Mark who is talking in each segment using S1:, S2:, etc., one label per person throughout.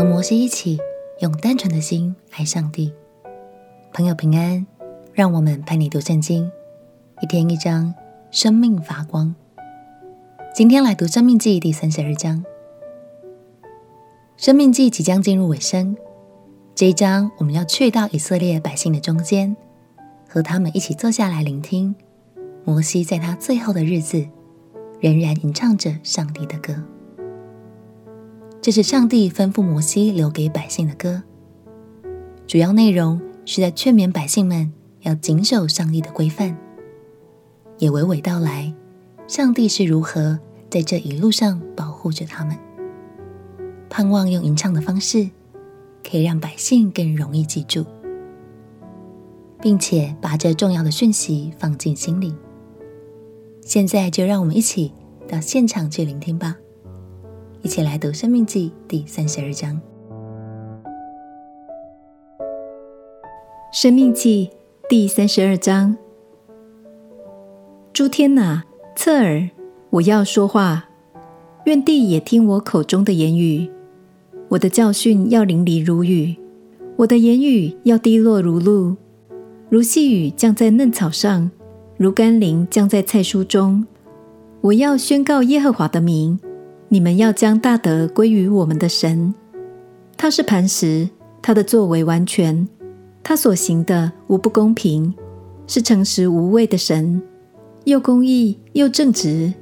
S1: 和摩西一起用单纯的心爱上帝。朋友平安，让我们陪你读圣经，一天一章，生命发光。今天来读《生命记》第三十二章。《生命记》即将进入尾声，这一章我们要去到以色列百姓的中间，和他们一起坐下来聆听摩西在他最后的日子，仍然吟唱着上帝的歌。这是上帝吩咐摩西留给百姓的歌，主要内容是在劝勉百姓们要谨守上帝的规范，也娓娓道来上帝是如何在这一路上保护着他们。盼望用吟唱的方式，可以让百姓更容易记住，并且把这重要的讯息放进心里。现在就让我们一起到现场去聆听吧。一起来读《生命记》第三十二章。
S2: 《生命记》第三十二章：诸天哪，侧耳，我要说话；愿地也听我口中的言语。我的教训要淋漓如雨，我的言语要滴落如露，如细雨降在嫩草上，如甘霖降在菜蔬中。我要宣告耶和华的名。你们要将大德归于我们的神，他是磐石，他的作为完全，他所行的无不公平，是诚实无伪的神，又公义又正直。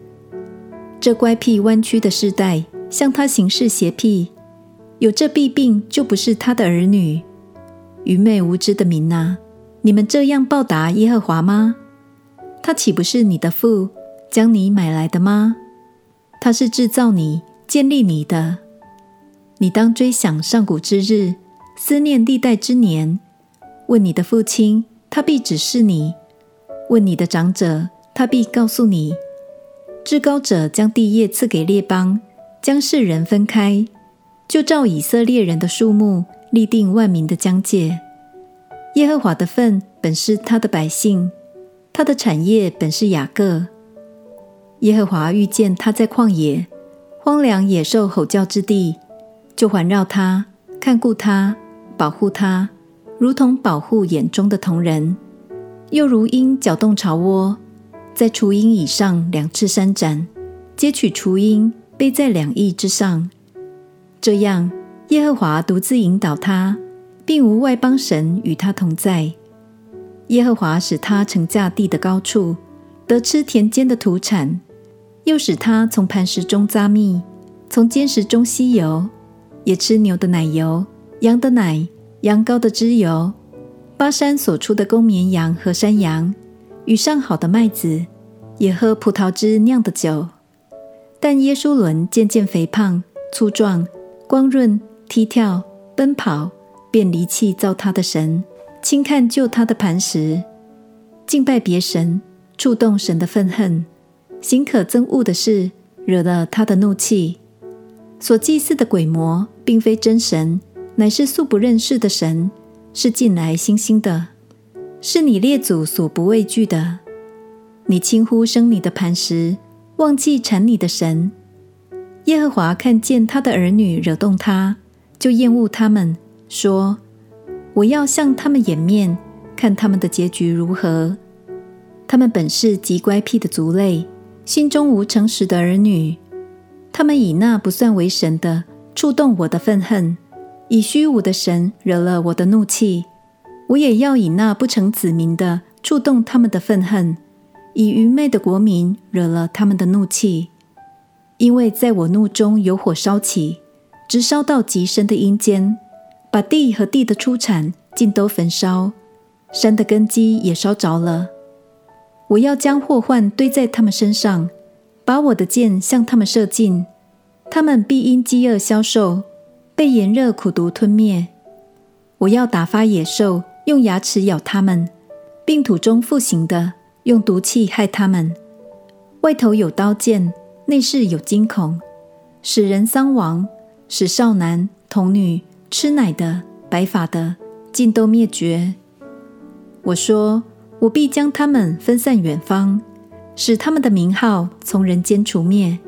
S2: 这乖僻弯曲的世代向他行事邪僻，有这弊病就不是他的儿女。愚昧无知的民哪，你们这样报答耶和华吗？他岂不是你的父，将你买来的吗？他是制造你、建立你的，你当追想上古之日，思念历代之年。问你的父亲，他必指示你；问你的长者，他必告诉你。至高者将地业赐给列邦，将世人分开，就照以色列人的数目立定万民的疆界。耶和华的份本是他的百姓，他的产业本是雅各。耶和华遇见他在旷野、荒凉野兽吼叫之地，就环绕他，看顾他，保护他，如同保护眼中的瞳人，又如鹰搅动巢窝，在雏鹰以上两翅伸展，接取雏鹰，背在两翼之上。这样，耶和华独自引导他，并无外邦神与他同在。耶和华使他乘驾地的高处，得吃田间的土产。又使他从磐石中扎蜜，从坚石中吸油，也吃牛的奶油、羊的奶、羊羔的脂油，巴山所出的公绵羊和山羊，与上好的麦子，也喝葡萄汁酿的酒。但耶稣伦渐渐肥胖、粗壮、光润、踢跳、奔跑，便离弃造他的神，轻看救他的磐石，敬拜别神，触动神的愤恨。行可憎恶的事，惹了他的怒气。所祭祀的鬼魔，并非真神，乃是素不认识的神，是近来新兴的，是你列祖所不畏惧的。你轻忽生你的磐石，忘记产你的神。耶和华看见他的儿女惹动他，就厌恶他们，说：“我要向他们掩面，看他们的结局如何。他们本是极乖僻的族类。”心中无诚实的儿女，他们以那不算为神的触动我的愤恨，以虚无的神惹了我的怒气。我也要以那不成子民的触动他们的愤恨，以愚昧的国民惹了他们的怒气。因为在我怒中有火烧起，直烧到极深的阴间，把地和地的出产尽都焚烧，山的根基也烧着了。我要将祸患堆在他们身上，把我的箭向他们射尽，他们必因饥饿消瘦，被炎热苦毒吞灭。我要打发野兽，用牙齿咬他们，并土中复形的，用毒气害他们。外头有刀剑，内室有惊恐，使人丧亡，使少男童女、吃奶的、白发的，尽都灭绝。我说。我必将他们分散远方，使他们的名号从人间除灭。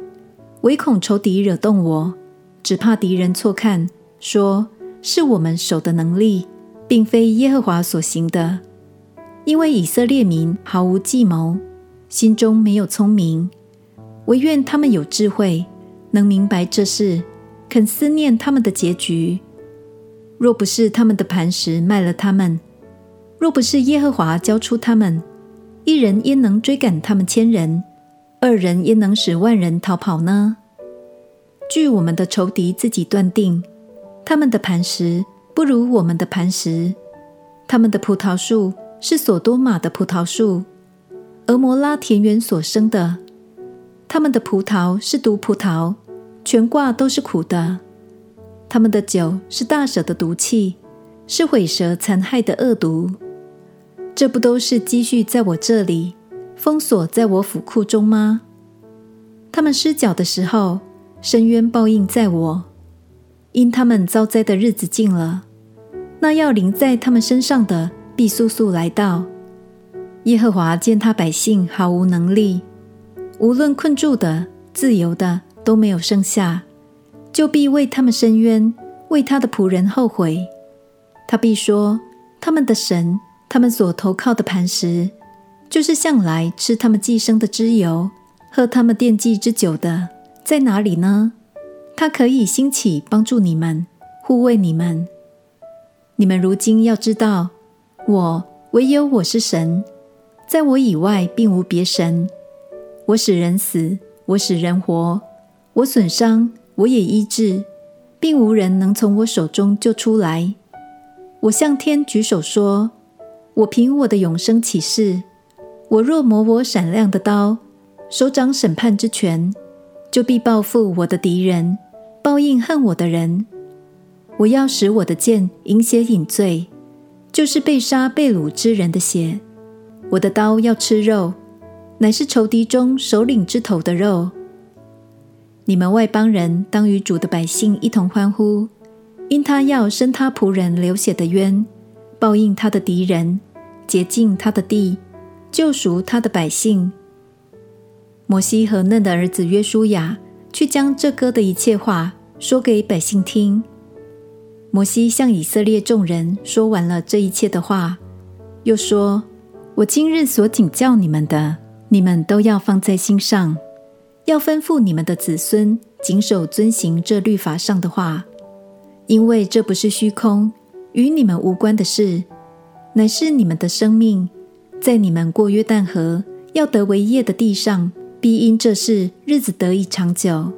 S2: 唯恐仇敌惹动我，只怕敌人错看，说是我们手的能力，并非耶和华所行的。因为以色列民毫无计谋，心中没有聪明，惟愿他们有智慧，能明白这事，肯思念他们的结局。若不是他们的磐石卖了他们，若不是耶和华交出他们，一人焉能追赶他们千人？二人焉能使万人逃跑呢？据我们的仇敌自己断定，他们的磐石不如我们的磐石，他们的葡萄树是所多玛的葡萄树，蛾摩拉田园所生的。他们的葡萄是毒葡萄，全挂都是苦的。他们的酒是大蛇的毒气，是毁蛇残害的恶毒。这不都是积蓄在我这里，封锁在我府库中吗？他们失脚的时候，深渊报应在我，因他们遭灾的日子近了，那要临在他们身上的必速速来到。耶和华见他百姓毫无能力，无论困住的、自由的都没有剩下。就必为他们伸冤，为他的仆人后悔。他必说：他们的神，他们所投靠的磐石，就是向来吃他们寄生的脂油，喝他们奠祭之酒的，在哪里呢？他可以兴起帮助你们，护卫你们。你们如今要知道，我唯有我是神，在我以外并无别神。我使人死，我使人活，我损伤。我也医治，并无人能从我手中救出来。我向天举手说：“我凭我的永生起誓，我若磨我闪亮的刀，手掌审判之权，就必报复我的敌人，报应恨我的人。我要使我的剑饮血饮醉，就是被杀被掳之人的血。我的刀要吃肉，乃是仇敌中首领之头的肉。”你们外邦人当与主的百姓一同欢呼，因他要伸他仆人流血的冤，报应他的敌人，洁净他的地，救赎他的百姓。摩西和嫩的儿子约书亚去将这歌的一切话说给百姓听。摩西向以色列众人说完了这一切的话，又说：“我今日所警教你们的，你们都要放在心上。”要吩咐你们的子孙谨守遵行这律法上的话，因为这不是虚空，与你们无关的事，乃是你们的生命，在你们过约旦河要得为业的地上，必因这事日子得以长久。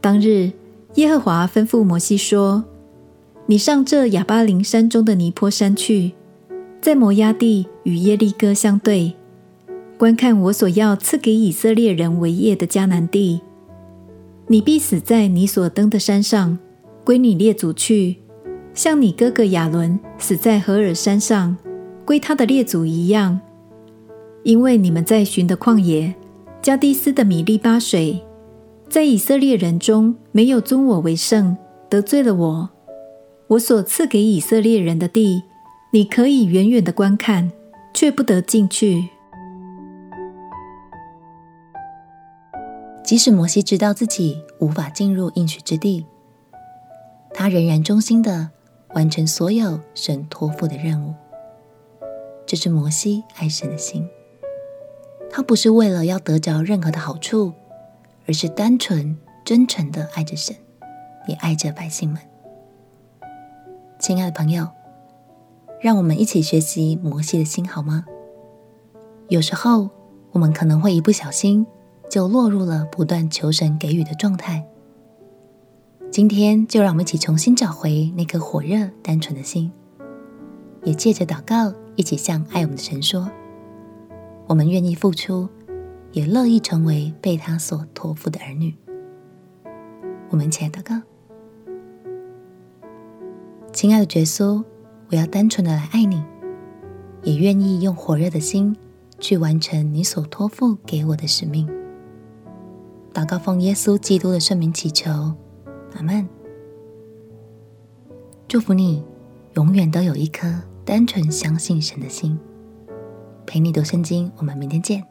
S2: 当日，耶和华吩咐摩西说：“你上这亚巴琳山中的尼坡山去，在摩押地与耶利哥相对。”观看我所要赐给以色列人为业的迦南地，你必死在你所登的山上，归你列祖去，像你哥哥亚伦死在何尔山上，归他的列祖一样。因为你们在寻的旷野，加低斯的米利巴水，在以色列人中没有尊我为圣，得罪了我。我所赐给以色列人的地，你可以远远的观看，却不得进去。
S1: 即使摩西知道自己无法进入应许之地，他仍然忠心的完成所有神托付的任务。这是摩西爱神的心。他不是为了要得着任何的好处，而是单纯真诚的爱着神，也爱着百姓们。亲爱的朋友，让我们一起学习摩西的心好吗？有时候我们可能会一不小心。就落入了不断求神给予的状态。今天就让我们一起重新找回那颗火热、单纯的心，也借着祷告，一起向爱我们的神说：我们愿意付出，也乐意成为被他所托付的儿女。我们一起祷告：亲爱的耶稣，我要单纯的来爱你，也愿意用火热的心去完成你所托付给我的使命。祷告奉耶稣基督的圣名祈求，阿门。祝福你，永远都有一颗单纯相信神的心。陪你读圣经，我们明天见。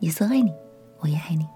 S1: 耶稣爱你，我也爱你。